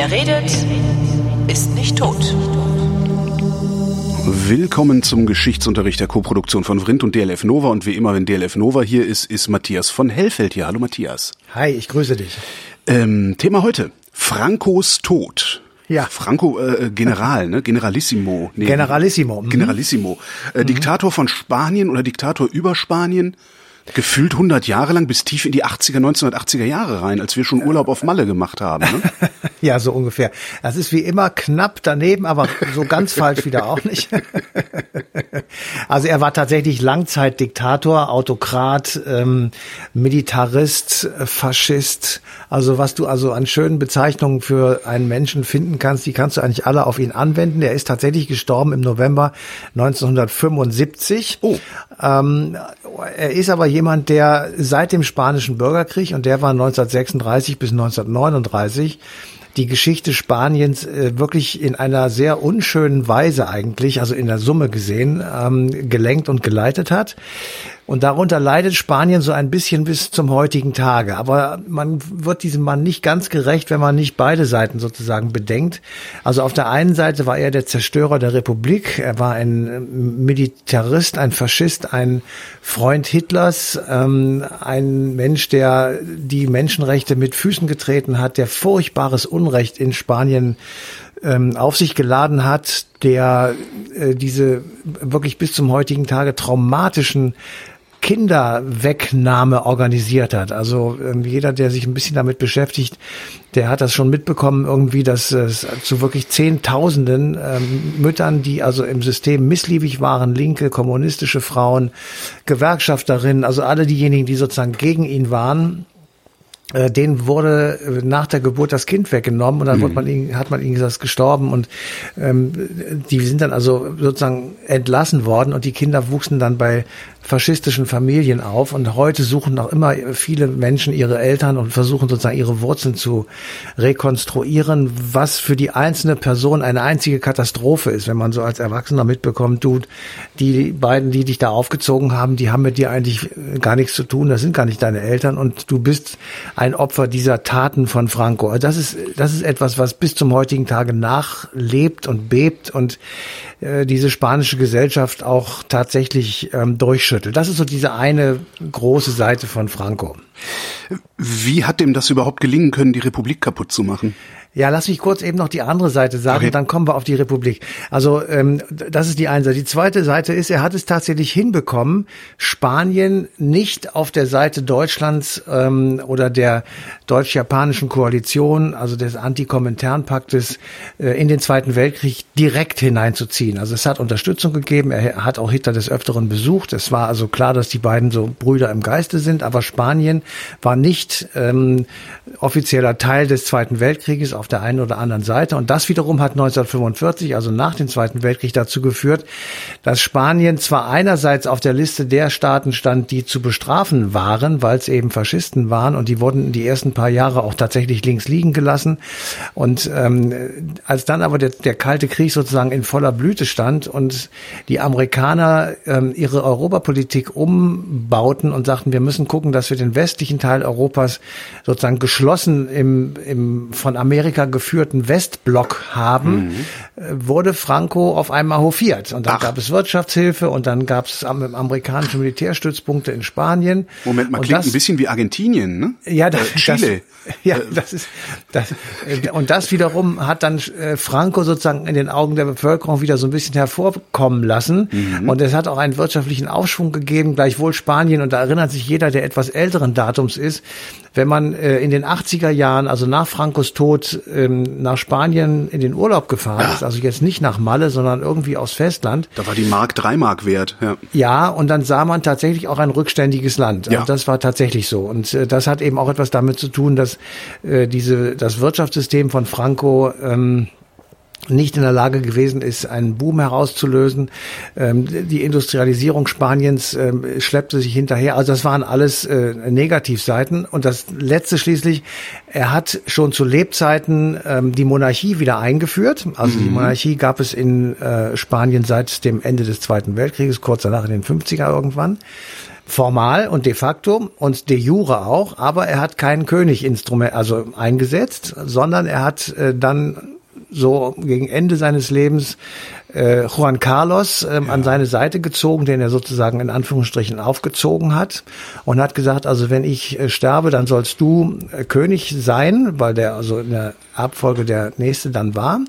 Wer redet, ist nicht tot. Willkommen zum Geschichtsunterricht der Koproduktion von Vrindt und DLF Nova. Und wie immer, wenn DLF Nova hier ist, ist Matthias von Hellfeld hier. Hallo Matthias. Hi, ich grüße dich. Ähm, Thema heute. Francos Tod. Ja. Franco äh, General, ne? Generalissimo. Nee, Generalissimo. Mhm. Generalissimo. Äh, mhm. Diktator von Spanien oder Diktator über Spanien gefühlt 100 Jahre lang bis tief in die 80er, 1980er Jahre rein, als wir schon Urlaub auf Malle gemacht haben. Ne? ja, so ungefähr. Das ist wie immer knapp daneben, aber so ganz falsch wieder auch nicht. also er war tatsächlich Langzeitdiktator, Autokrat, ähm, Militarist, Faschist. Also was du also an schönen Bezeichnungen für einen Menschen finden kannst, die kannst du eigentlich alle auf ihn anwenden. Er ist tatsächlich gestorben im November 1975. Oh. Ähm, er ist aber jemand, der seit dem Spanischen Bürgerkrieg, und der war 1936 bis 1939, die Geschichte Spaniens äh, wirklich in einer sehr unschönen Weise eigentlich, also in der Summe gesehen, ähm, gelenkt und geleitet hat. Und darunter leidet Spanien so ein bisschen bis zum heutigen Tage. Aber man wird diesem Mann nicht ganz gerecht, wenn man nicht beide Seiten sozusagen bedenkt. Also auf der einen Seite war er der Zerstörer der Republik. Er war ein Militarist, ein Faschist, ein Freund Hitlers, ähm, ein Mensch, der die Menschenrechte mit Füßen getreten hat, der furchtbares Unrecht in Spanien ähm, auf sich geladen hat, der äh, diese wirklich bis zum heutigen Tage traumatischen Kinderwegnahme organisiert hat. Also ähm, jeder, der sich ein bisschen damit beschäftigt, der hat das schon mitbekommen, irgendwie, dass es zu wirklich Zehntausenden ähm, Müttern, die also im System missliebig waren, linke, kommunistische Frauen, Gewerkschafterinnen, also alle diejenigen, die sozusagen gegen ihn waren, äh, denen wurde äh, nach der Geburt das Kind weggenommen und dann mhm. wurde man ihnen, hat man ihnen gesagt, gestorben und ähm, die sind dann also sozusagen entlassen worden und die Kinder wuchsen dann bei faschistischen Familien auf. Und heute suchen noch immer viele Menschen ihre Eltern und versuchen sozusagen ihre Wurzeln zu rekonstruieren, was für die einzelne Person eine einzige Katastrophe ist, wenn man so als Erwachsener mitbekommt, du, die beiden, die dich da aufgezogen haben, die haben mit dir eigentlich gar nichts zu tun, das sind gar nicht deine Eltern. Und du bist ein Opfer dieser Taten von Franco. Also das ist, das ist etwas, was bis zum heutigen Tage nachlebt und bebt und äh, diese spanische Gesellschaft auch tatsächlich ähm, durchschüttelt. Das ist so diese eine große Seite von Franco. Wie hat dem das überhaupt gelingen können, die Republik kaputt zu machen? Ja, lass mich kurz eben noch die andere Seite sagen, okay. dann kommen wir auf die Republik. Also ähm, das ist die eine Seite. Die zweite Seite ist, er hat es tatsächlich hinbekommen, Spanien nicht auf der Seite Deutschlands ähm, oder der deutsch-japanischen Koalition, also des Antikominternpaktes, äh, in den Zweiten Weltkrieg direkt hineinzuziehen. Also es hat Unterstützung gegeben. Er hat auch Hitler des Öfteren besucht. Es war also klar, dass die beiden so Brüder im Geiste sind. Aber Spanien war nicht ähm, offizieller Teil des Zweiten Weltkrieges auf der einen oder anderen Seite. Und das wiederum hat 1945, also nach dem Zweiten Weltkrieg, dazu geführt, dass Spanien zwar einerseits auf der Liste der Staaten stand, die zu bestrafen waren, weil es eben Faschisten waren und die wurden die ersten paar Jahre auch tatsächlich links liegen gelassen. Und ähm, als dann aber der, der Kalte Krieg sozusagen in voller Blüte stand und die Amerikaner ähm, ihre Europapolitik umbauten und sagten, wir müssen gucken, dass wir den westlichen Teil Europas sozusagen geschlossen im, im von Amerika Amerika geführten Westblock haben, mhm. Äh, wurde Franco auf einmal hofiert. Und dann Ach. gab es Wirtschaftshilfe und dann gab es amerikanische Militärstützpunkte in Spanien. Moment mal, und klingt das, ein bisschen wie Argentinien, ne? Ja, das, äh, Chile. Das, ja, äh. das ist das, und das wiederum hat dann Franco sozusagen in den Augen der Bevölkerung wieder so ein bisschen hervorkommen lassen. Mhm. Und es hat auch einen wirtschaftlichen Aufschwung gegeben, gleichwohl Spanien. Und da erinnert sich jeder, der etwas älteren Datums ist, wenn man äh, in den 80er Jahren, also nach Francos Tod, ähm, nach Spanien in den Urlaub gefahren ja. ist, also jetzt nicht nach Malle, sondern irgendwie aus Festland. Da war die Mark drei Mark wert. Ja. ja, und dann sah man tatsächlich auch ein rückständiges Land. Ja. Also das war tatsächlich so. Und äh, das hat eben auch etwas damit zu tun, dass äh, diese das Wirtschaftssystem von Franco ähm, nicht in der Lage gewesen ist, einen Boom herauszulösen. Ähm, die Industrialisierung Spaniens ähm, schleppte sich hinterher. Also das waren alles äh, Negativseiten. Und das Letzte schließlich, er hat schon zu Lebzeiten ähm, die Monarchie wieder eingeführt. Also mhm. die Monarchie gab es in äh, Spanien seit dem Ende des Zweiten Weltkrieges, kurz danach in den 50er irgendwann. Formal und de facto und de jure auch, aber er hat kein Königinstrument also eingesetzt, sondern er hat äh, dann so gegen Ende seines Lebens äh, Juan Carlos ähm, ja. an seine Seite gezogen, den er sozusagen in Anführungsstrichen aufgezogen hat und hat gesagt, also wenn ich äh, sterbe, dann sollst du äh, König sein, weil der also in der Abfolge der nächste dann war.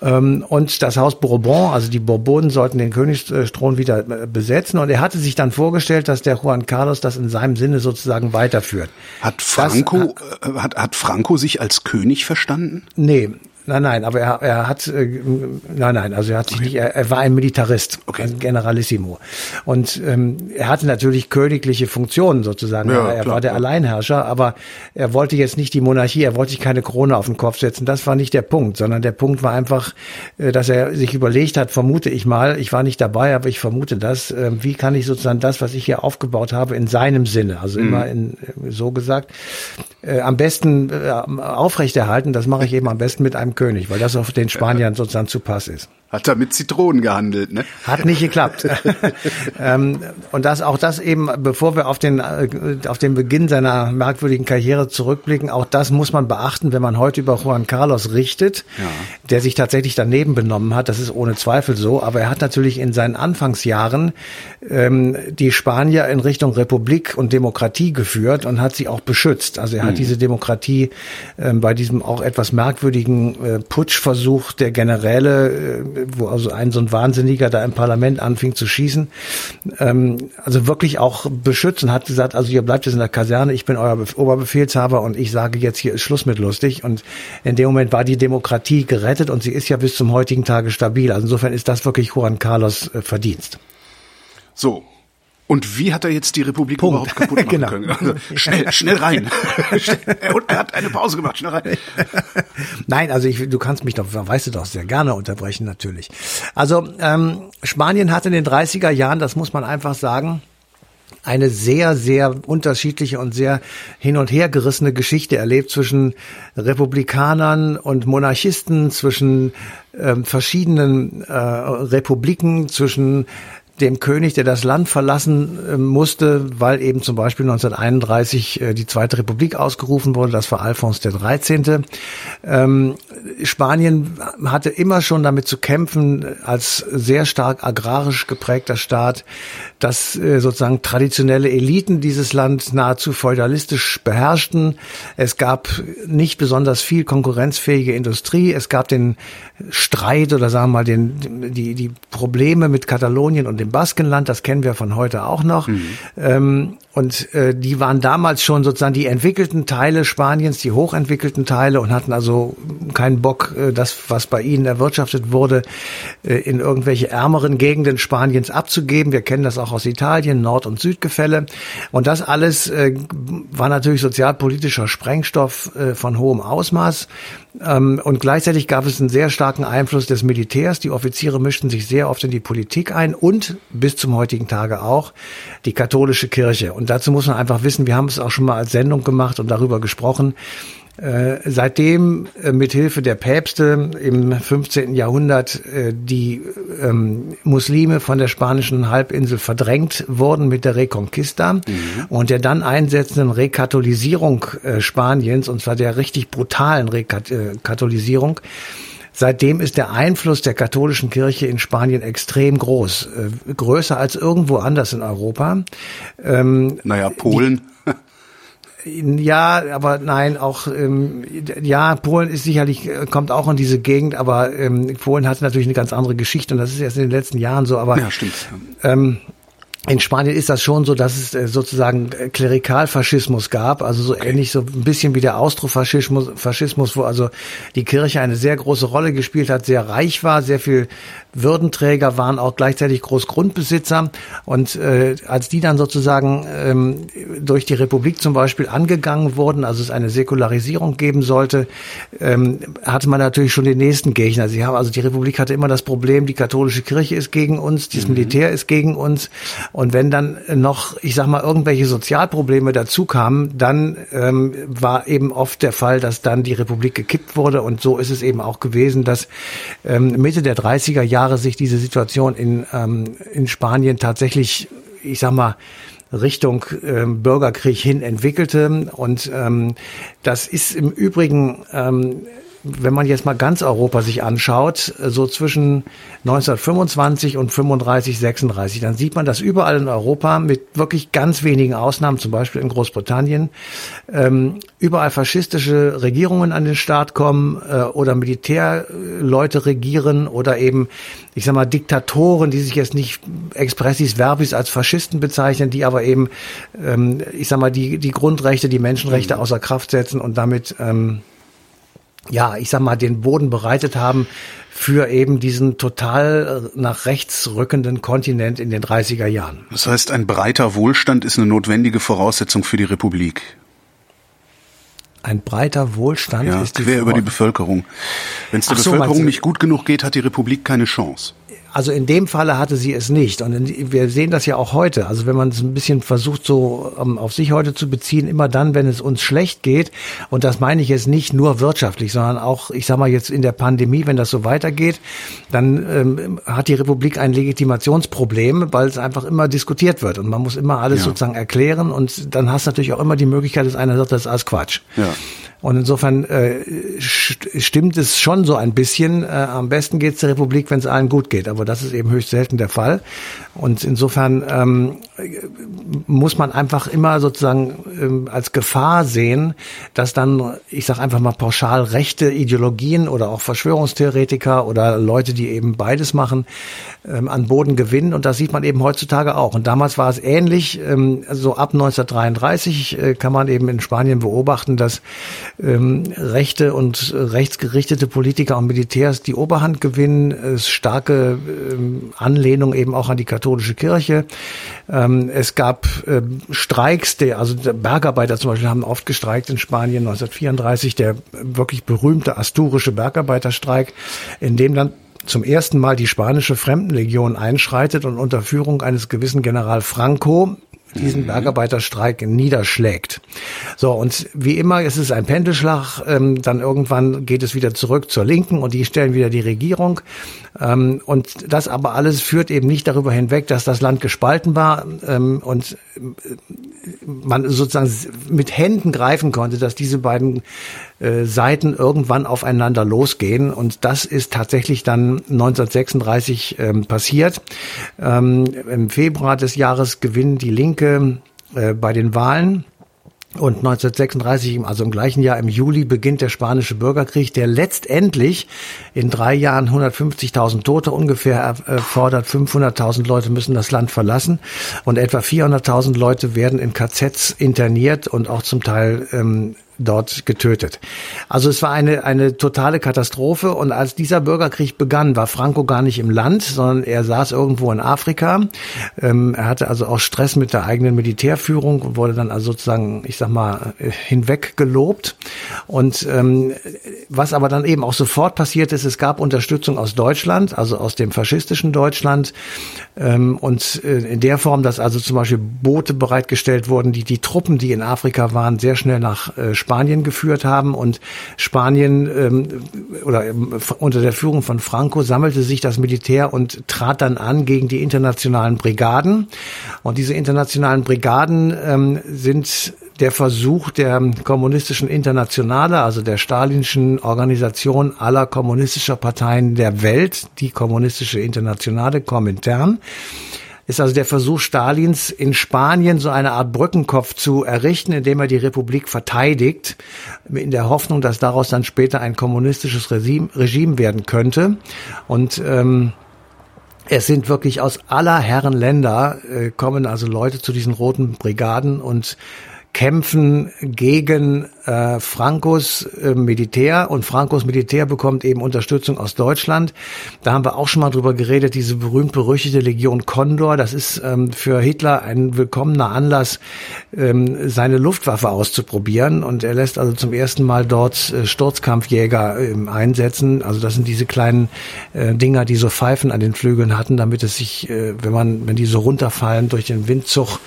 Ähm, und das Haus Bourbon, also die Bourbonen sollten den Königsthron wieder äh, besetzen und er hatte sich dann vorgestellt, dass der Juan Carlos das in seinem Sinne sozusagen weiterführt. Hat Franco, das, äh, hat, hat Franco sich als König verstanden? Nee, Nein, nein, aber er, er hat, äh, nein, nein, also er hat sich okay. nicht, er, er, war ein Militarist, okay. ein Generalissimo. Und ähm, er hatte natürlich königliche Funktionen sozusagen. Ja, er klar, war der klar. Alleinherrscher, aber er wollte jetzt nicht die Monarchie, er wollte sich keine Krone auf den Kopf setzen. Das war nicht der Punkt, sondern der Punkt war einfach, äh, dass er sich überlegt hat, vermute ich mal, ich war nicht dabei, aber ich vermute das, äh, wie kann ich sozusagen das, was ich hier aufgebaut habe, in seinem Sinne, also mhm. immer in, so gesagt, äh, am besten äh, aufrechterhalten. Das mache ich eben am besten mit einem König, weil das auf den Spaniern sozusagen zu Pass ist. Hat er mit Zitronen gehandelt, ne? Hat nicht geklappt. ähm, und das auch das eben, bevor wir auf den äh, auf den Beginn seiner merkwürdigen Karriere zurückblicken, auch das muss man beachten, wenn man heute über Juan Carlos richtet, ja. der sich tatsächlich daneben benommen hat. Das ist ohne Zweifel so. Aber er hat natürlich in seinen Anfangsjahren ähm, die Spanier in Richtung Republik und Demokratie geführt und hat sie auch beschützt. Also er hat mhm. diese Demokratie ähm, bei diesem auch etwas merkwürdigen äh, Putschversuch der Generäle äh, wo also ein so ein Wahnsinniger da im Parlament anfing zu schießen, ähm, also wirklich auch beschützen, hat gesagt, also ihr bleibt jetzt in der Kaserne, ich bin euer Oberbefehlshaber und ich sage jetzt, hier ist Schluss mit lustig. Und in dem Moment war die Demokratie gerettet und sie ist ja bis zum heutigen Tage stabil. Also insofern ist das wirklich Juan Carlos äh, Verdienst. So, und wie hat er jetzt die Republik Punkt. überhaupt kaputt machen genau. können? Also schnell, schnell rein. Und er hat eine Pause gemacht, schnell rein. Nein, also ich, du kannst mich doch, weißt du doch, sehr gerne unterbrechen natürlich. Also ähm, Spanien hat in den 30er Jahren, das muss man einfach sagen, eine sehr, sehr unterschiedliche und sehr hin und her gerissene Geschichte erlebt zwischen Republikanern und Monarchisten, zwischen ähm, verschiedenen äh, Republiken, zwischen dem König, der das Land verlassen äh, musste, weil eben zum Beispiel 1931 äh, die Zweite Republik ausgerufen wurde. Das war Alphons der 13. Ähm, Spanien hatte immer schon damit zu kämpfen, als sehr stark agrarisch geprägter Staat, dass äh, sozusagen traditionelle Eliten dieses Land nahezu feudalistisch beherrschten. Es gab nicht besonders viel konkurrenzfähige Industrie. Es gab den Streit oder sagen wir mal den, die, die Probleme mit Katalonien und dem Baskenland. Das kennen wir von heute auch noch. Mhm. Ähm, und äh, die waren damals schon sozusagen die entwickelten Teile Spaniens, die hochentwickelten Teile und hatten also keinen Bock, äh, das, was bei ihnen erwirtschaftet wurde, äh, in irgendwelche ärmeren Gegenden Spaniens abzugeben. Wir kennen das auch aus Italien, Nord- und Südgefälle. Und das alles äh, war natürlich sozialpolitischer Sprengstoff äh, von hohem Ausmaß. Ähm, und gleichzeitig gab es einen sehr starken Einfluss des Militärs. Die Offiziere mischten sich sehr oft in die Politik ein und bis zum heutigen Tage auch die katholische Kirche. Und dazu muss man einfach wissen, wir haben es auch schon mal als Sendung gemacht und darüber gesprochen. Äh, seitdem äh, mithilfe der Päpste im 15. Jahrhundert äh, die ähm, Muslime von der spanischen Halbinsel verdrängt wurden mit der Reconquista mhm. und der dann einsetzenden Rekatholisierung äh, Spaniens, und zwar der richtig brutalen Rekatholisierung, Seitdem ist der Einfluss der katholischen Kirche in Spanien extrem groß, äh, größer als irgendwo anders in Europa. Ähm, naja, Polen. Ja, aber nein, auch ähm, ja, Polen ist sicherlich äh, kommt auch in diese Gegend, aber ähm, Polen hat natürlich eine ganz andere Geschichte und das ist erst in den letzten Jahren so. Aber ja, stimmt. Ähm, in Spanien ist das schon so, dass es äh, sozusagen Klerikalfaschismus gab, also so ähnlich so ein bisschen wie der Austrofaschismus, Faschismus, wo also die Kirche eine sehr große Rolle gespielt hat, sehr reich war, sehr viel Würdenträger waren auch gleichzeitig Großgrundbesitzer und äh, als die dann sozusagen ähm, durch die Republik zum Beispiel angegangen wurden, also es eine Säkularisierung geben sollte, ähm, hatte man natürlich schon den nächsten Gegner. Sie haben also die Republik hatte immer das Problem, die katholische Kirche ist gegen uns, das mhm. Militär ist gegen uns und wenn dann noch, ich sag mal, irgendwelche Sozialprobleme dazu kamen, dann ähm, war eben oft der Fall, dass dann die Republik gekippt wurde und so ist es eben auch gewesen, dass ähm, Mitte der 30er Jahre Jahre sich diese Situation in, ähm, in Spanien tatsächlich ich sag mal, Richtung ähm, Bürgerkrieg hin entwickelte. Und ähm, das ist im Übrigen ähm, wenn man jetzt mal ganz Europa sich anschaut, so zwischen 1925 und 35, 36, dann sieht man, dass überall in Europa mit wirklich ganz wenigen Ausnahmen, zum Beispiel in Großbritannien, ähm, überall faschistische Regierungen an den Start kommen äh, oder Militärleute regieren oder eben, ich sag mal, Diktatoren, die sich jetzt nicht expressis verbis als Faschisten bezeichnen, die aber eben, ähm, ich sag mal, die, die Grundrechte, die Menschenrechte außer Kraft setzen und damit ähm, ja, ich sag mal, den Boden bereitet haben für eben diesen total äh, nach rechts rückenden Kontinent in den 30er Jahren. Das heißt, ein breiter Wohlstand ist eine notwendige Voraussetzung für die Republik. Ein breiter Wohlstand ja, ist die quer über die Bevölkerung. Wenn es der so, Bevölkerung nicht gut genug geht, hat die Republik keine Chance. Also in dem Falle hatte sie es nicht. Und wir sehen das ja auch heute. Also wenn man es ein bisschen versucht, so um, ähm, auf sich heute zu beziehen, immer dann, wenn es uns schlecht geht, und das meine ich jetzt nicht nur wirtschaftlich, sondern auch, ich sage mal jetzt in der Pandemie, wenn das so weitergeht, dann ähm, hat die Republik ein Legitimationsproblem, weil es einfach immer diskutiert wird. Und man muss immer alles ja. sozusagen erklären. Und dann hast du natürlich auch immer die Möglichkeit, dass einer sagt, das ist alles Quatsch. Ja. Und insofern äh, stimmt es schon so ein bisschen. Äh, am besten geht es der Republik, wenn es allen gut geht. Aber das ist eben höchst selten der Fall. Und insofern ähm, muss man einfach immer sozusagen ähm, als Gefahr sehen, dass dann, ich sage einfach mal pauschal, rechte Ideologien oder auch Verschwörungstheoretiker oder Leute, die eben beides machen, ähm, an Boden gewinnen. Und das sieht man eben heutzutage auch. Und damals war es ähnlich. Ähm, so ab 1933 äh, kann man eben in Spanien beobachten, dass ähm, rechte und rechtsgerichtete Politiker und Militärs die Oberhand gewinnen, es starke ähm, Anlehnung eben auch an die katholische Kirche. Ähm, es gab ähm, Streiks, der, also der Bergarbeiter zum Beispiel haben oft gestreikt in Spanien 1934, der wirklich berühmte asturische Bergarbeiterstreik, in dem dann zum ersten Mal die spanische Fremdenlegion einschreitet und unter Führung eines gewissen General Franco diesen mhm. Bergarbeiterstreik niederschlägt. So, und wie immer ist es ein Pendelschlag. Ähm, dann irgendwann geht es wieder zurück zur Linken und die stellen wieder die Regierung. Ähm, und das aber alles führt eben nicht darüber hinweg, dass das Land gespalten war ähm, und äh, man sozusagen mit Händen greifen konnte, dass diese beiden äh, Seiten irgendwann aufeinander losgehen. Und das ist tatsächlich dann 1936 ähm, passiert. Ähm, Im Februar des Jahres gewinnen die Linke äh, bei den Wahlen. Und 1936, also im gleichen Jahr im Juli, beginnt der spanische Bürgerkrieg, der letztendlich in drei Jahren 150.000 Tote ungefähr erfordert. 500.000 Leute müssen das Land verlassen und etwa 400.000 Leute werden in KZs interniert und auch zum Teil ähm, dort getötet. Also es war eine, eine totale Katastrophe und als dieser Bürgerkrieg begann, war Franco gar nicht im Land, sondern er saß irgendwo in Afrika. Ähm, er hatte also auch Stress mit der eigenen Militärführung und wurde dann also sozusagen, ich sag mal, hinweg gelobt. Und ähm, was aber dann eben auch sofort passiert ist, es gab Unterstützung aus Deutschland, also aus dem faschistischen Deutschland und äh, in der Form, dass also zum Beispiel Boote bereitgestellt wurden, die die Truppen, die in Afrika waren, sehr schnell nach äh, Spanien geführt haben und Spanien ähm, oder ähm, unter der Führung von Franco sammelte sich das Militär und trat dann an gegen die internationalen Brigaden. Und diese internationalen Brigaden ähm, sind der Versuch der kommunistischen Internationale, also der stalinischen Organisation aller kommunistischer Parteien der Welt, die kommunistische Internationale Komintern, ist also der Versuch Stalins in Spanien so eine Art Brückenkopf zu errichten, indem er die Republik verteidigt, in der Hoffnung, dass daraus dann später ein kommunistisches Regime, Regime werden könnte. Und ähm, es sind wirklich aus aller Herren Länder äh, kommen also Leute zu diesen roten Brigaden und kämpfen gegen äh, Francos äh, Militär und Francos Militär bekommt eben Unterstützung aus Deutschland. Da haben wir auch schon mal drüber geredet, diese berühmt-berüchtigte Legion Condor, das ist ähm, für Hitler ein willkommener Anlass, ähm, seine Luftwaffe auszuprobieren und er lässt also zum ersten Mal dort äh, Sturzkampfjäger ähm, einsetzen. Also das sind diese kleinen äh, Dinger, die so Pfeifen an den Flügeln hatten, damit es sich, äh, wenn man, wenn die so runterfallen durch den Windzug,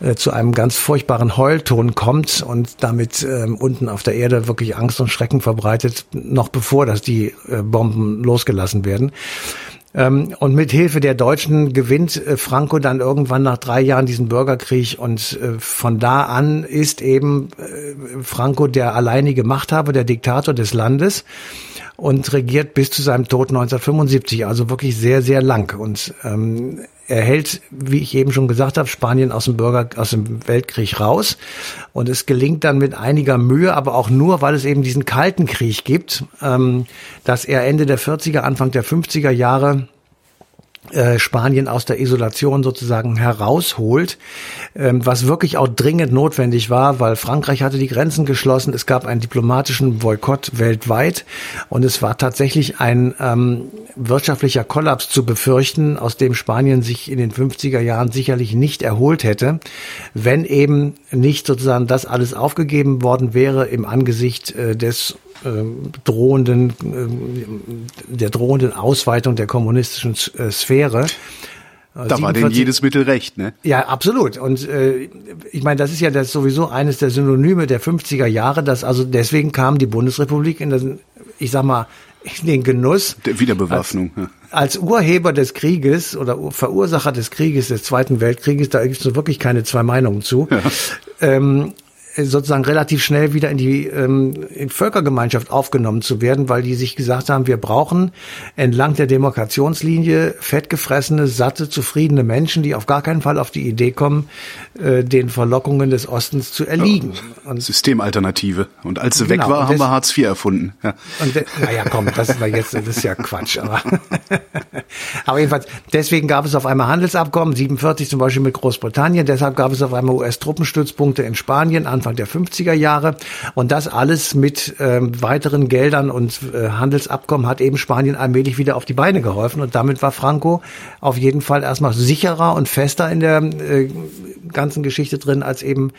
äh, zu einem ganz furchtbaren Heulton kommt und damit ähm, unten auf der Erde wirklich Angst und Schrecken verbreitet, noch bevor dass die äh, Bomben losgelassen werden. Ähm, und mit Hilfe der Deutschen gewinnt äh, Franco dann irgendwann nach drei Jahren diesen Bürgerkrieg und äh, von da an ist eben äh, Franco der alleinige Machthaber, der Diktator des Landes und regiert bis zu seinem Tod 1975, also wirklich sehr, sehr lang. Und ähm, er hält, wie ich eben schon gesagt habe, Spanien aus dem Bürger, aus dem Weltkrieg raus. Und es gelingt dann mit einiger Mühe, aber auch nur, weil es eben diesen Kalten Krieg gibt, ähm, dass er Ende der 40er, Anfang der 50er Jahre Spanien aus der Isolation sozusagen herausholt, ähm, was wirklich auch dringend notwendig war, weil Frankreich hatte die Grenzen geschlossen, es gab einen diplomatischen Boykott weltweit und es war tatsächlich ein ähm, wirtschaftlicher Kollaps zu befürchten, aus dem Spanien sich in den 50er Jahren sicherlich nicht erholt hätte, wenn eben nicht sozusagen das alles aufgegeben worden wäre im Angesicht äh, des drohenden, äh, der drohenden Ausweitung der kommunistischen äh, Sphäre. Da war denn jedes Mittel recht, ne? Ja, absolut. Und äh, ich meine, das ist ja das sowieso eines der Synonyme der 50er Jahre, dass also deswegen kam die Bundesrepublik in den, ich sag mal, in den Genuss der Wiederbewaffnung. Als, als Urheber des Krieges oder Verursacher des Krieges, des Zweiten Weltkrieges, da gibt es wirklich keine zwei Meinungen zu. Ja. Ähm, sozusagen relativ schnell wieder in die ähm, in Völkergemeinschaft aufgenommen zu werden, weil die sich gesagt haben, wir brauchen entlang der Demarkationslinie fettgefressene, satte, zufriedene Menschen, die auf gar keinen Fall auf die Idee kommen, äh, den Verlockungen des Ostens zu erliegen. Und Systemalternative. Und als sie genau, weg war, haben wir Hartz IV erfunden. Ja. Und naja, komm, das war jetzt, das ist ja Quatsch. Aber, aber jedenfalls, deswegen gab es auf einmal Handelsabkommen, 47 zum Beispiel mit Großbritannien, deshalb gab es auf einmal US-Truppenstützpunkte in Spanien, Anfang Anfang der 50er Jahre. Und das alles mit ähm, weiteren Geldern und äh, Handelsabkommen hat eben Spanien allmählich wieder auf die Beine geholfen. Und damit war Franco auf jeden Fall erstmal sicherer und fester in der äh, ganzen Geschichte drin als eben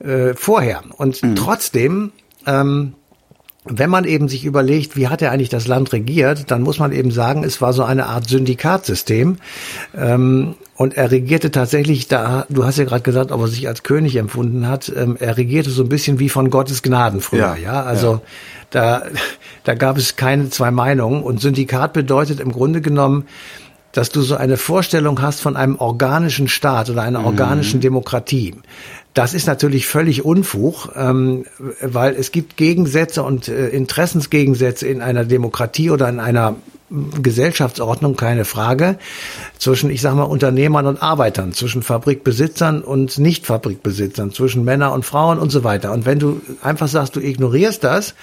äh, vorher. Und mhm. trotzdem ähm, wenn man eben sich überlegt, wie hat er eigentlich das Land regiert, dann muss man eben sagen, es war so eine Art Syndikatsystem. Ähm, und er regierte tatsächlich, da, du hast ja gerade gesagt, ob er sich als König empfunden hat, ähm, er regierte so ein bisschen wie von Gottes Gnaden früher, ja. ja? Also ja. da, da gab es keine zwei Meinungen. Und Syndikat bedeutet im Grunde genommen, dass du so eine Vorstellung hast von einem organischen Staat oder einer mhm. organischen Demokratie. Das ist natürlich völlig Unfug, ähm, weil es gibt Gegensätze und äh, Interessensgegensätze in einer Demokratie oder in einer Gesellschaftsordnung, keine Frage, zwischen, ich sag mal, Unternehmern und Arbeitern, zwischen Fabrikbesitzern und Nicht-Fabrikbesitzern, zwischen Männern und Frauen und so weiter. Und wenn du einfach sagst, du ignorierst das,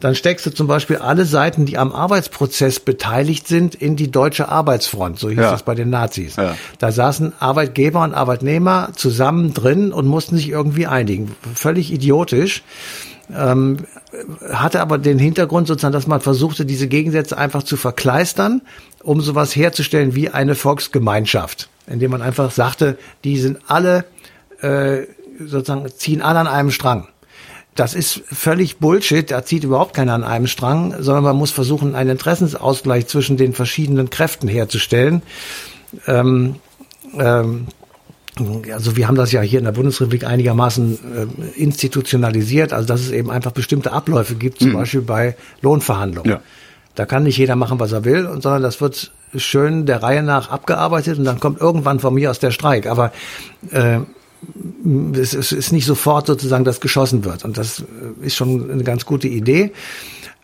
dann steckst du zum Beispiel alle Seiten, die am Arbeitsprozess beteiligt sind, in die deutsche Arbeitsfront, so hieß ja. das bei den Nazis. Ja. Da saßen Arbeitgeber und Arbeitnehmer zusammen drin und mussten sich irgendwie einigen. Völlig idiotisch. Ähm, hatte aber den Hintergrund sozusagen, dass man versuchte, diese Gegensätze einfach zu verkleistern, um sowas herzustellen wie eine Volksgemeinschaft, indem man einfach sagte, die sind alle äh, sozusagen ziehen alle an einem Strang. Das ist völlig Bullshit, da zieht überhaupt keiner an einem Strang, sondern man muss versuchen, einen Interessensausgleich zwischen den verschiedenen Kräften herzustellen. Ähm, ähm, also wir haben das ja hier in der Bundesrepublik einigermaßen äh, institutionalisiert, also dass es eben einfach bestimmte Abläufe gibt, zum mhm. Beispiel bei Lohnverhandlungen. Ja. Da kann nicht jeder machen, was er will, sondern das wird schön der Reihe nach abgearbeitet und dann kommt irgendwann von mir aus der Streik. Aber äh, es ist nicht sofort sozusagen, dass geschossen wird. Und das ist schon eine ganz gute Idee.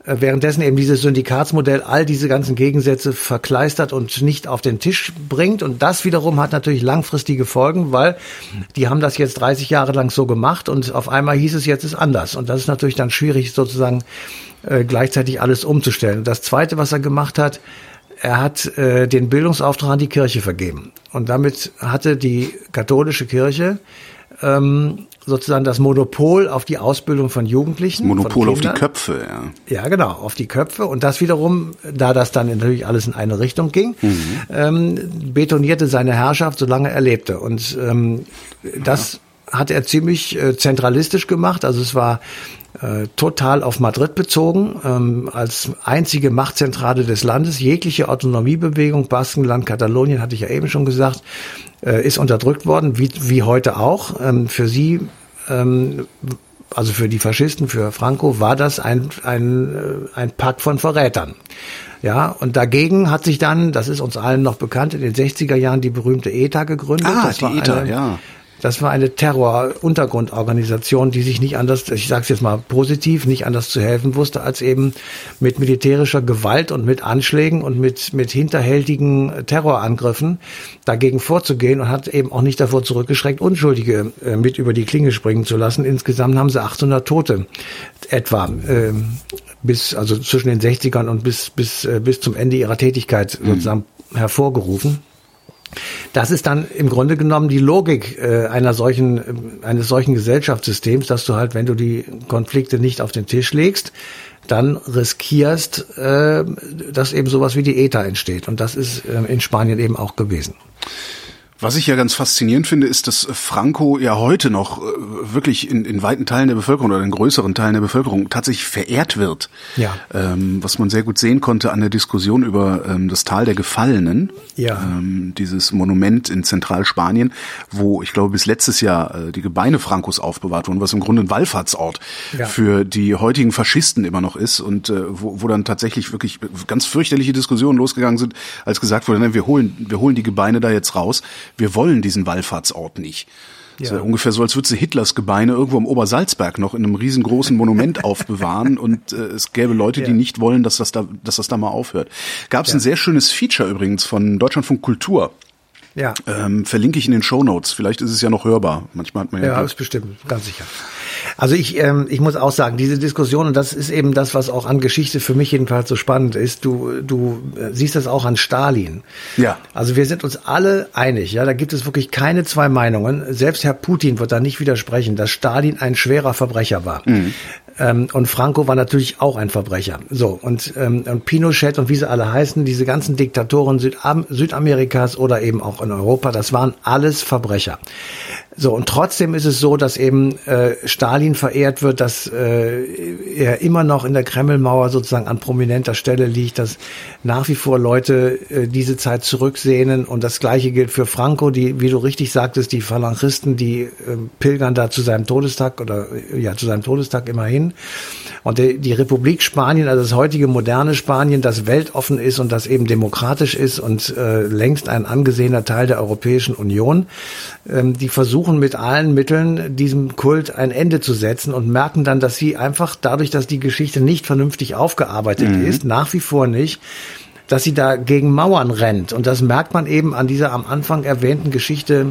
Äh, währenddessen eben dieses Syndikatsmodell all diese ganzen Gegensätze verkleistert und nicht auf den Tisch bringt. Und das wiederum hat natürlich langfristige Folgen, weil die haben das jetzt 30 Jahre lang so gemacht und auf einmal hieß es jetzt ist anders. Und das ist natürlich dann schwierig, sozusagen äh, gleichzeitig alles umzustellen. Das Zweite, was er gemacht hat, er hat äh, den Bildungsauftrag an die Kirche vergeben. Und damit hatte die katholische Kirche ähm, sozusagen das Monopol auf die Ausbildung von Jugendlichen. Monopol auf die Köpfe, ja. Ja, genau, auf die Köpfe. Und das wiederum, da das dann natürlich alles in eine Richtung ging, mhm. ähm, betonierte seine Herrschaft, solange er lebte. Und ähm, das ja. hat er ziemlich äh, zentralistisch gemacht. Also es war äh, total auf Madrid bezogen, ähm, als einzige Machtzentrale des Landes. Jegliche Autonomiebewegung, Baskenland, Katalonien, hatte ich ja eben schon gesagt, äh, ist unterdrückt worden, wie, wie heute auch. Ähm, für sie ähm, also für die Faschisten, für Franco, war das ein, ein, äh, ein Pakt von Verrätern. Ja, und dagegen hat sich dann, das ist uns allen noch bekannt, in den 60er Jahren die berühmte ETA gegründet. Ah, das die ETA, eine, ja. Das war eine Terror-Untergrundorganisation, die sich nicht anders, ich sage es jetzt mal positiv, nicht anders zu helfen wusste, als eben mit militärischer Gewalt und mit Anschlägen und mit, mit hinterhältigen Terrorangriffen dagegen vorzugehen und hat eben auch nicht davor zurückgeschreckt, Unschuldige äh, mit über die Klinge springen zu lassen. Insgesamt haben sie 800 Tote etwa äh, bis also zwischen den 60ern und bis bis äh, bis zum Ende ihrer Tätigkeit sozusagen mhm. hervorgerufen. Das ist dann im Grunde genommen die Logik äh, einer solchen, äh, eines solchen Gesellschaftssystems, dass du halt, wenn du die Konflikte nicht auf den Tisch legst, dann riskierst, äh, dass eben sowas wie die ETA entsteht. Und das ist äh, in Spanien eben auch gewesen. Was ich ja ganz faszinierend finde, ist, dass Franco ja heute noch äh, wirklich in, in weiten Teilen der Bevölkerung oder in größeren Teilen der Bevölkerung tatsächlich verehrt wird. Ja. Ähm, was man sehr gut sehen konnte an der Diskussion über ähm, das Tal der Gefallenen. Ja. Ähm, dieses Monument in Zentralspanien, wo ich glaube bis letztes Jahr äh, die Gebeine Francos aufbewahrt wurden, was im Grunde ein Wallfahrtsort ja. für die heutigen Faschisten immer noch ist und äh, wo, wo dann tatsächlich wirklich ganz fürchterliche Diskussionen losgegangen sind, als gesagt wurde, nein, wir holen, wir holen die Gebeine da jetzt raus wir wollen diesen Wallfahrtsort nicht. Ja. So, ungefähr so, als würdest du Hitlers Gebeine irgendwo im Obersalzberg noch in einem riesengroßen Monument aufbewahren und äh, es gäbe Leute, ja. die nicht wollen, dass das da, dass das da mal aufhört. Gab es ja. ein sehr schönes Feature übrigens von Deutschlandfunk Kultur. Ja. Ähm, verlinke ich in den Show Notes. Vielleicht ist es ja noch hörbar. Manchmal hat man ja. Ja, ist bestimmt, ganz sicher. Also ich, ähm, ich muss auch sagen, diese Diskussion, und das ist eben das, was auch an Geschichte für mich jedenfalls so spannend ist, du, du äh, siehst das auch an Stalin. Ja. Also wir sind uns alle einig, ja, da gibt es wirklich keine zwei Meinungen. Selbst Herr Putin wird da nicht widersprechen, dass Stalin ein schwerer Verbrecher war. Mhm. Ähm, und Franco war natürlich auch ein Verbrecher. So, und, ähm, und Pinochet und wie sie alle heißen, diese ganzen Diktatoren Südam Südamerikas oder eben auch in Europa, das waren alles Verbrecher. So, und trotzdem ist es so, dass eben äh, Stalin verehrt wird, dass äh, er immer noch in der Kremlmauer sozusagen an prominenter Stelle liegt, dass nach wie vor Leute äh, diese Zeit zurücksehnen. Und das Gleiche gilt für Franco, die, wie du richtig sagtest, die Phalangisten, die äh, pilgern da zu seinem Todestag oder ja, zu seinem Todestag immerhin. Und die, die Republik Spanien, also das heutige moderne Spanien, das weltoffen ist und das eben demokratisch ist und äh, längst ein angesehener Teil der Europäischen Union, ähm, die versuchen mit allen Mitteln diesem Kult ein Ende zu setzen und merken dann, dass sie einfach dadurch, dass die Geschichte nicht vernünftig aufgearbeitet mhm. ist, nach wie vor nicht, dass sie da gegen Mauern rennt. Und das merkt man eben an dieser am Anfang erwähnten Geschichte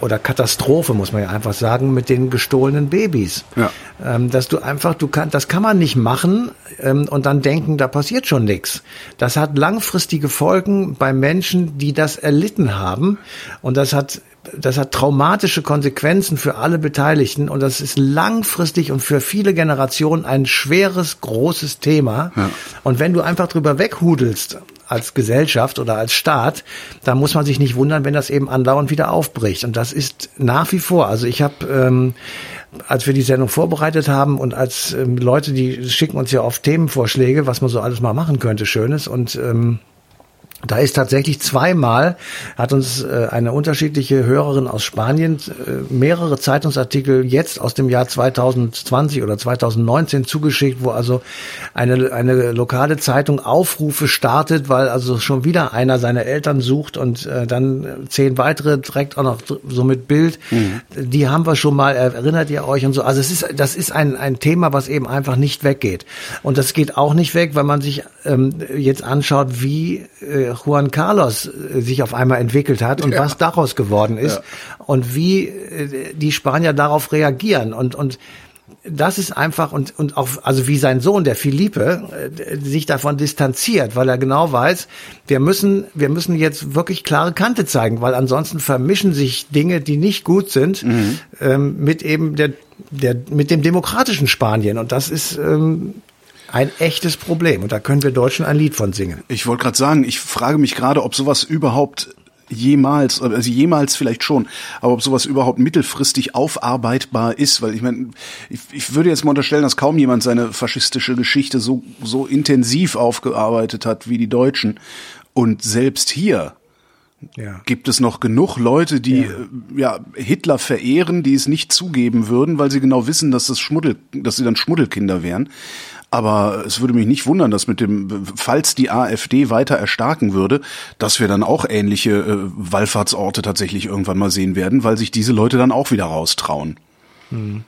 oder Katastrophe, muss man ja einfach sagen, mit den gestohlenen Babys. Ja. Ähm, dass du einfach, du kannst, das kann man nicht machen ähm, und dann denken, da passiert schon nichts. Das hat langfristige Folgen bei Menschen, die das erlitten haben und das hat das hat traumatische Konsequenzen für alle Beteiligten und das ist langfristig und für viele Generationen ein schweres, großes Thema. Ja. Und wenn du einfach drüber weghudelst als Gesellschaft oder als Staat, da muss man sich nicht wundern, wenn das eben andauernd wieder aufbricht. Und das ist nach wie vor. Also ich habe, ähm, als wir die Sendung vorbereitet haben und als ähm, Leute, die schicken uns ja oft Themenvorschläge, was man so alles mal machen könnte, Schönes. Und ähm, da ist tatsächlich zweimal, hat uns äh, eine unterschiedliche Hörerin aus Spanien äh, mehrere Zeitungsartikel jetzt aus dem Jahr 2020 oder 2019 zugeschickt, wo also eine, eine lokale Zeitung Aufrufe startet, weil also schon wieder einer seine Eltern sucht und äh, dann zehn weitere direkt auch noch so mit Bild. Mhm. Die haben wir schon mal, erinnert ihr euch und so. Also es ist, das ist ein, ein Thema, was eben einfach nicht weggeht. Und das geht auch nicht weg, wenn man sich ähm, jetzt anschaut, wie äh, Juan Carlos äh, sich auf einmal entwickelt hat und ja. was daraus geworden ist ja. und wie äh, die Spanier darauf reagieren und und das ist einfach und und auch also wie sein Sohn der Felipe äh, sich davon distanziert, weil er genau weiß, wir müssen wir müssen jetzt wirklich klare Kante zeigen, weil ansonsten vermischen sich Dinge, die nicht gut sind, mhm. ähm, mit eben der der mit dem demokratischen Spanien und das ist ähm, ein echtes Problem. Und da können wir Deutschen ein Lied von singen. Ich wollte gerade sagen, ich frage mich gerade, ob sowas überhaupt jemals, also jemals vielleicht schon, aber ob sowas überhaupt mittelfristig aufarbeitbar ist, weil ich meine, ich, ich würde jetzt mal unterstellen, dass kaum jemand seine faschistische Geschichte so, so intensiv aufgearbeitet hat wie die Deutschen. Und selbst hier ja. gibt es noch genug Leute, die ja. Äh, ja. Hitler verehren, die es nicht zugeben würden, weil sie genau wissen, dass das Schmuddel, dass sie dann Schmuddelkinder wären. Aber es würde mich nicht wundern, dass mit dem, falls die AfD weiter erstarken würde, dass wir dann auch ähnliche äh, Wallfahrtsorte tatsächlich irgendwann mal sehen werden, weil sich diese Leute dann auch wieder raustrauen. Hm.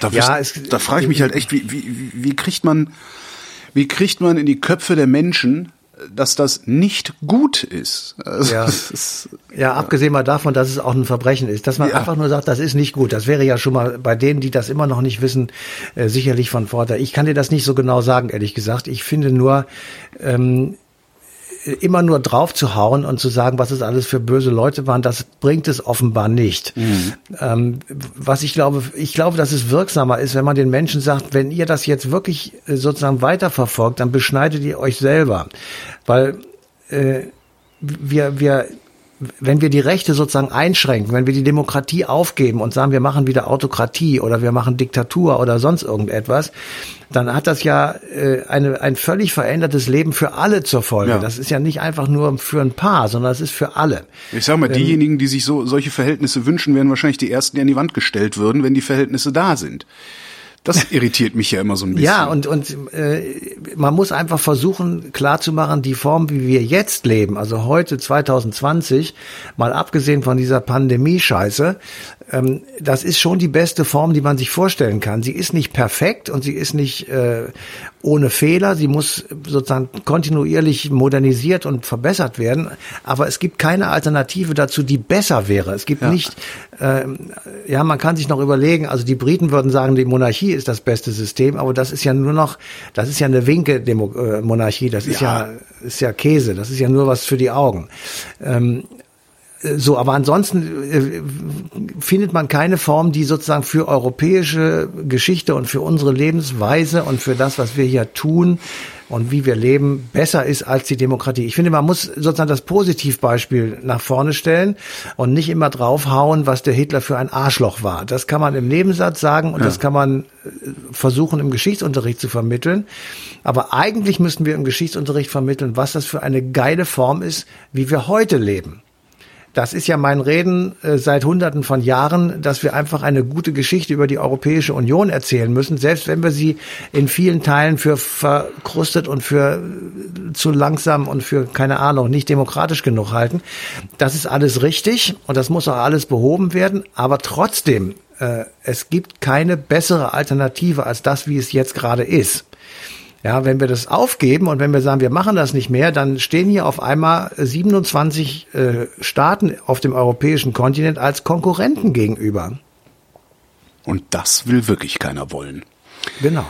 Da, ja, es, da frage ich mich halt echt, wie, wie, wie kriegt man, wie kriegt man in die Köpfe der Menschen, dass das nicht gut ist. Also ja. Ist, ja, abgesehen mal davon, dass es auch ein Verbrechen ist, dass man ja. einfach nur sagt, das ist nicht gut. Das wäre ja schon mal bei denen, die das immer noch nicht wissen, äh, sicherlich von Vorteil. Ich kann dir das nicht so genau sagen, ehrlich gesagt. Ich finde nur, ähm, immer nur drauf zu hauen und zu sagen, was es alles für böse Leute waren, das bringt es offenbar nicht. Mhm. Ähm, was ich glaube, ich glaube, dass es wirksamer ist, wenn man den Menschen sagt, wenn ihr das jetzt wirklich äh, sozusagen weiterverfolgt, dann beschneidet ihr euch selber. Weil äh, wir, wir wenn wir die Rechte sozusagen einschränken, wenn wir die Demokratie aufgeben und sagen, wir machen wieder Autokratie oder wir machen Diktatur oder sonst irgendetwas, dann hat das ja äh, eine, ein völlig verändertes Leben für alle zur Folge. Ja. Das ist ja nicht einfach nur für ein paar, sondern es ist für alle. Ich sag mal, ähm, diejenigen, die sich so solche Verhältnisse wünschen, werden wahrscheinlich die ersten, die an die Wand gestellt würden, wenn die Verhältnisse da sind. Das irritiert mich ja immer so ein bisschen. Ja, und, und äh, man muss einfach versuchen klarzumachen, die Form, wie wir jetzt leben, also heute 2020, mal abgesehen von dieser Pandemie-Scheiße, ähm, das ist schon die beste Form, die man sich vorstellen kann. Sie ist nicht perfekt und sie ist nicht äh, ohne Fehler. Sie muss sozusagen kontinuierlich modernisiert und verbessert werden. Aber es gibt keine Alternative dazu, die besser wäre. Es gibt ja. nicht, äh, ja, man kann sich noch überlegen, also die Briten würden sagen, die Monarchie ist das beste System, aber das ist ja nur noch, das ist ja eine Winke-Monarchie, das ist ja. ja, ist ja Käse, das ist ja nur was für die Augen. Ähm, so, aber ansonsten äh, findet man keine Form, die sozusagen für europäische Geschichte und für unsere Lebensweise und für das, was wir hier tun und wie wir leben, besser ist als die Demokratie. Ich finde, man muss sozusagen das Positivbeispiel nach vorne stellen und nicht immer draufhauen, was der Hitler für ein Arschloch war. Das kann man im Nebensatz sagen und ja. das kann man äh, versuchen, im Geschichtsunterricht zu vermitteln. Aber eigentlich müssten wir im Geschichtsunterricht vermitteln, was das für eine geile Form ist, wie wir heute leben. Das ist ja mein Reden äh, seit Hunderten von Jahren, dass wir einfach eine gute Geschichte über die Europäische Union erzählen müssen, selbst wenn wir sie in vielen Teilen für verkrustet und für äh, zu langsam und für, keine Ahnung, nicht demokratisch genug halten. Das ist alles richtig und das muss auch alles behoben werden, aber trotzdem, äh, es gibt keine bessere Alternative als das, wie es jetzt gerade ist. Ja, wenn wir das aufgeben und wenn wir sagen, wir machen das nicht mehr, dann stehen hier auf einmal 27 äh, Staaten auf dem europäischen Kontinent als Konkurrenten gegenüber. Und das will wirklich keiner wollen. Genau.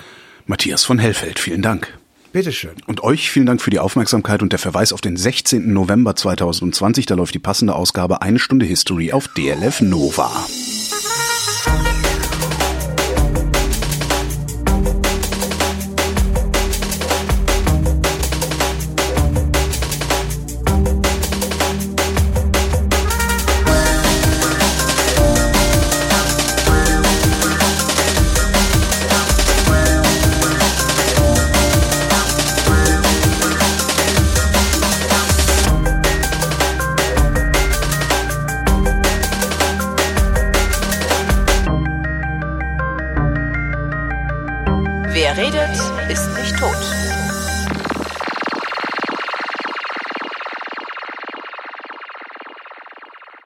Matthias von Hellfeld, vielen Dank. Bitteschön. Und euch vielen Dank für die Aufmerksamkeit und der Verweis auf den 16. November 2020. Da läuft die passende Ausgabe Eine Stunde History auf DLF Nova.